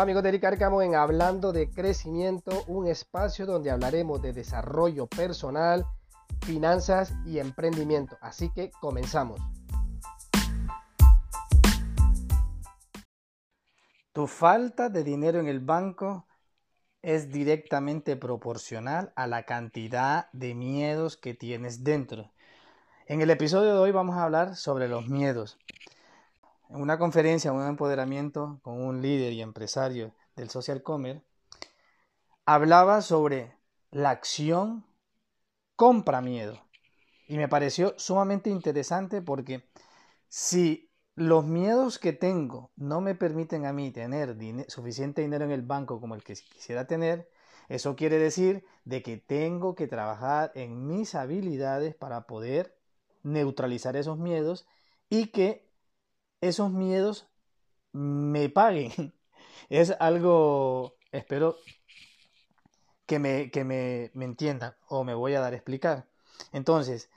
Amigos de Eric Arcamo en Hablando de Crecimiento, un espacio donde hablaremos de desarrollo personal, finanzas y emprendimiento. Así que comenzamos. Tu falta de dinero en el banco es directamente proporcional a la cantidad de miedos que tienes dentro. En el episodio de hoy vamos a hablar sobre los miedos en una conferencia, un empoderamiento con un líder y empresario del social commerce, hablaba sobre la acción compra miedo. Y me pareció sumamente interesante porque si los miedos que tengo no me permiten a mí tener suficiente dinero en el banco como el que quisiera tener, eso quiere decir de que tengo que trabajar en mis habilidades para poder neutralizar esos miedos y que esos miedos me paguen. Es algo, espero que me, que me, entiendan o me voy a dar a explicar. Entonces,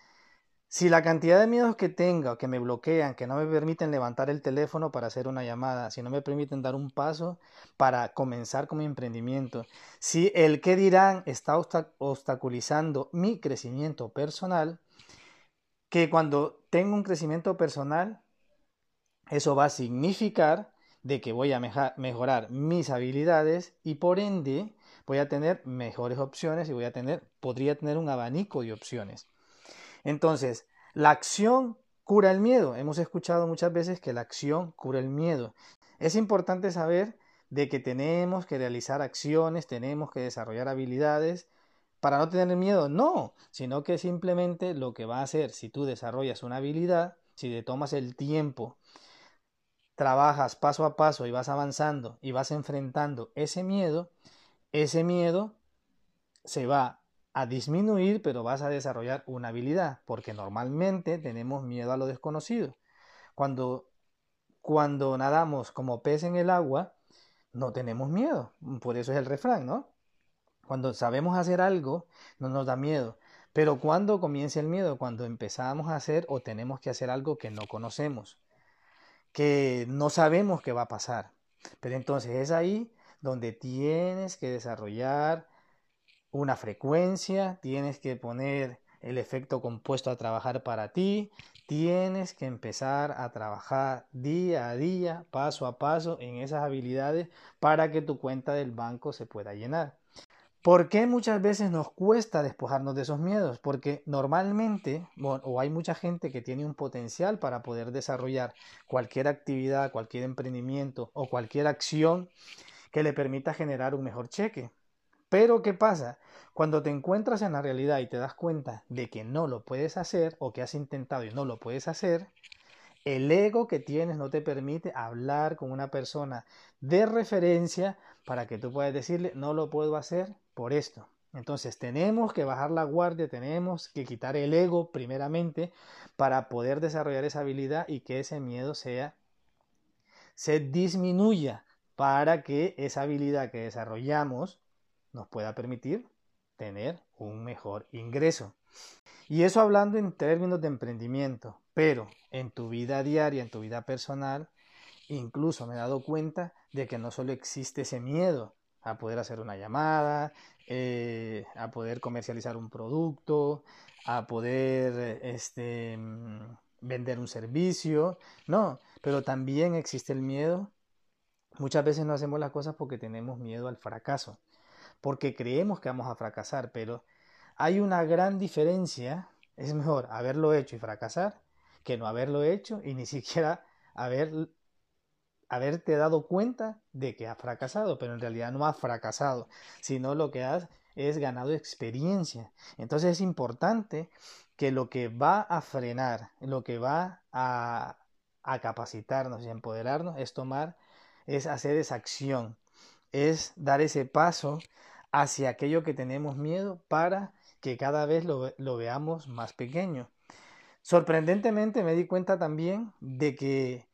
si la cantidad de miedos que tenga, que me bloquean, que no me permiten levantar el teléfono para hacer una llamada, si no me permiten dar un paso para comenzar con mi emprendimiento, si el que dirán está obstaculizando mi crecimiento personal, que cuando tengo un crecimiento personal eso va a significar de que voy a mejorar mis habilidades y por ende voy a tener mejores opciones y voy a tener, podría tener un abanico de opciones. Entonces, la acción cura el miedo. Hemos escuchado muchas veces que la acción cura el miedo. Es importante saber de que tenemos que realizar acciones, tenemos que desarrollar habilidades para no tener miedo. No, sino que simplemente lo que va a hacer si tú desarrollas una habilidad, si te tomas el tiempo trabajas paso a paso y vas avanzando y vas enfrentando ese miedo, ese miedo se va a disminuir, pero vas a desarrollar una habilidad, porque normalmente tenemos miedo a lo desconocido. Cuando, cuando nadamos como pez en el agua, no tenemos miedo, por eso es el refrán, ¿no? Cuando sabemos hacer algo, no nos da miedo. Pero cuando comienza el miedo, cuando empezamos a hacer o tenemos que hacer algo que no conocemos que no sabemos qué va a pasar. Pero entonces es ahí donde tienes que desarrollar una frecuencia, tienes que poner el efecto compuesto a trabajar para ti, tienes que empezar a trabajar día a día, paso a paso en esas habilidades para que tu cuenta del banco se pueda llenar. ¿Por qué muchas veces nos cuesta despojarnos de esos miedos? Porque normalmente, o hay mucha gente que tiene un potencial para poder desarrollar cualquier actividad, cualquier emprendimiento o cualquier acción que le permita generar un mejor cheque. Pero ¿qué pasa? Cuando te encuentras en la realidad y te das cuenta de que no lo puedes hacer o que has intentado y no lo puedes hacer, el ego que tienes no te permite hablar con una persona de referencia para que tú puedas decirle no lo puedo hacer por esto. Entonces tenemos que bajar la guardia, tenemos que quitar el ego primeramente para poder desarrollar esa habilidad y que ese miedo sea se disminuya para que esa habilidad que desarrollamos nos pueda permitir tener un mejor ingreso. Y eso hablando en términos de emprendimiento, pero en tu vida diaria, en tu vida personal, incluso me he dado cuenta de que no solo existe ese miedo a poder hacer una llamada, eh, a poder comercializar un producto, a poder este, mm, vender un servicio, no, pero también existe el miedo. Muchas veces no hacemos las cosas porque tenemos miedo al fracaso, porque creemos que vamos a fracasar, pero hay una gran diferencia, es mejor haberlo hecho y fracasar que no haberlo hecho y ni siquiera haber, haberte dado cuenta de que has fracasado, pero en realidad no has fracasado, sino lo que has es ganado experiencia. Entonces es importante que lo que va a frenar, lo que va a, a capacitarnos y empoderarnos es tomar, es hacer esa acción, es dar ese paso hacia aquello que tenemos miedo para que cada vez lo, lo veamos más pequeño. Sorprendentemente me di cuenta también de que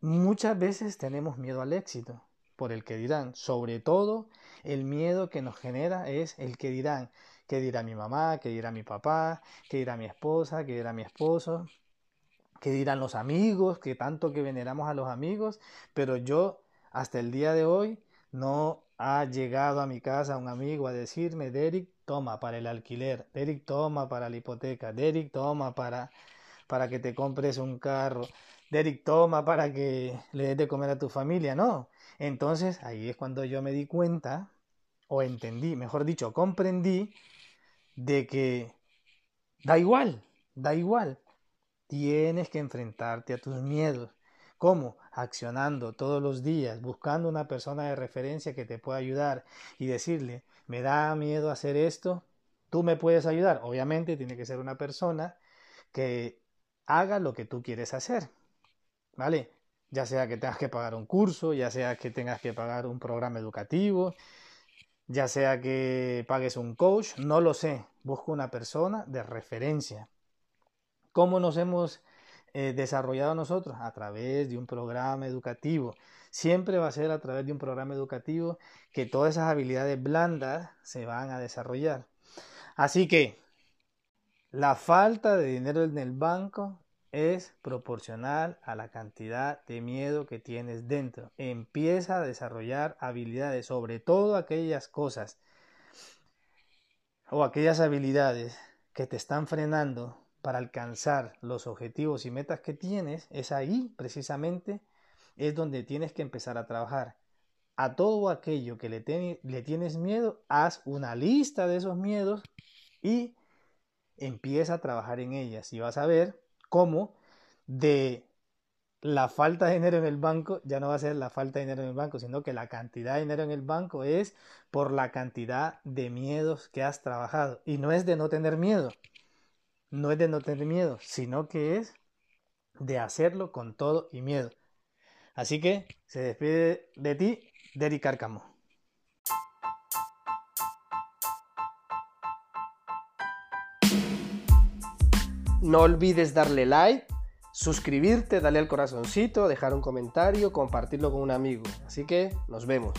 muchas veces tenemos miedo al éxito por el que dirán. Sobre todo el miedo que nos genera es el que dirán. ¿Qué dirá mi mamá? ¿Qué dirá mi papá? ¿Qué dirá mi esposa? ¿Qué dirá mi esposo? ¿Qué dirán los amigos? Que tanto que veneramos a los amigos. Pero yo hasta el día de hoy no ha llegado a mi casa un amigo a decirme, Derek, toma para el alquiler, Derek, toma para la hipoteca, Derek, toma para, para que te compres un carro, Derek, toma para que le des de comer a tu familia. No. Entonces ahí es cuando yo me di cuenta, o entendí, mejor dicho, comprendí, de que da igual, da igual. Tienes que enfrentarte a tus miedos. ¿Cómo? Accionando todos los días, buscando una persona de referencia que te pueda ayudar y decirle, me da miedo hacer esto, tú me puedes ayudar. Obviamente tiene que ser una persona que haga lo que tú quieres hacer. ¿Vale? Ya sea que tengas que pagar un curso, ya sea que tengas que pagar un programa educativo, ya sea que pagues un coach, no lo sé. Busco una persona de referencia. ¿Cómo nos hemos eh, desarrollado nosotros? A través de un programa educativo. Siempre va a ser a través de un programa educativo que todas esas habilidades blandas se van a desarrollar. Así que la falta de dinero en el banco es proporcional a la cantidad de miedo que tienes dentro. Empieza a desarrollar habilidades, sobre todo aquellas cosas o aquellas habilidades que te están frenando para alcanzar los objetivos y metas que tienes, es ahí precisamente es donde tienes que empezar a trabajar. A todo aquello que le, le tienes miedo, haz una lista de esos miedos y empieza a trabajar en ellas y vas a ver cómo de la falta de dinero en el banco ya no va a ser la falta de dinero en el banco, sino que la cantidad de dinero en el banco es por la cantidad de miedos que has trabajado. Y no es de no tener miedo, no es de no tener miedo, sino que es de hacerlo con todo y miedo. Así que se despide de ti, Derek Cárcamo. No olvides darle like, suscribirte, darle al corazoncito, dejar un comentario, compartirlo con un amigo. Así que nos vemos.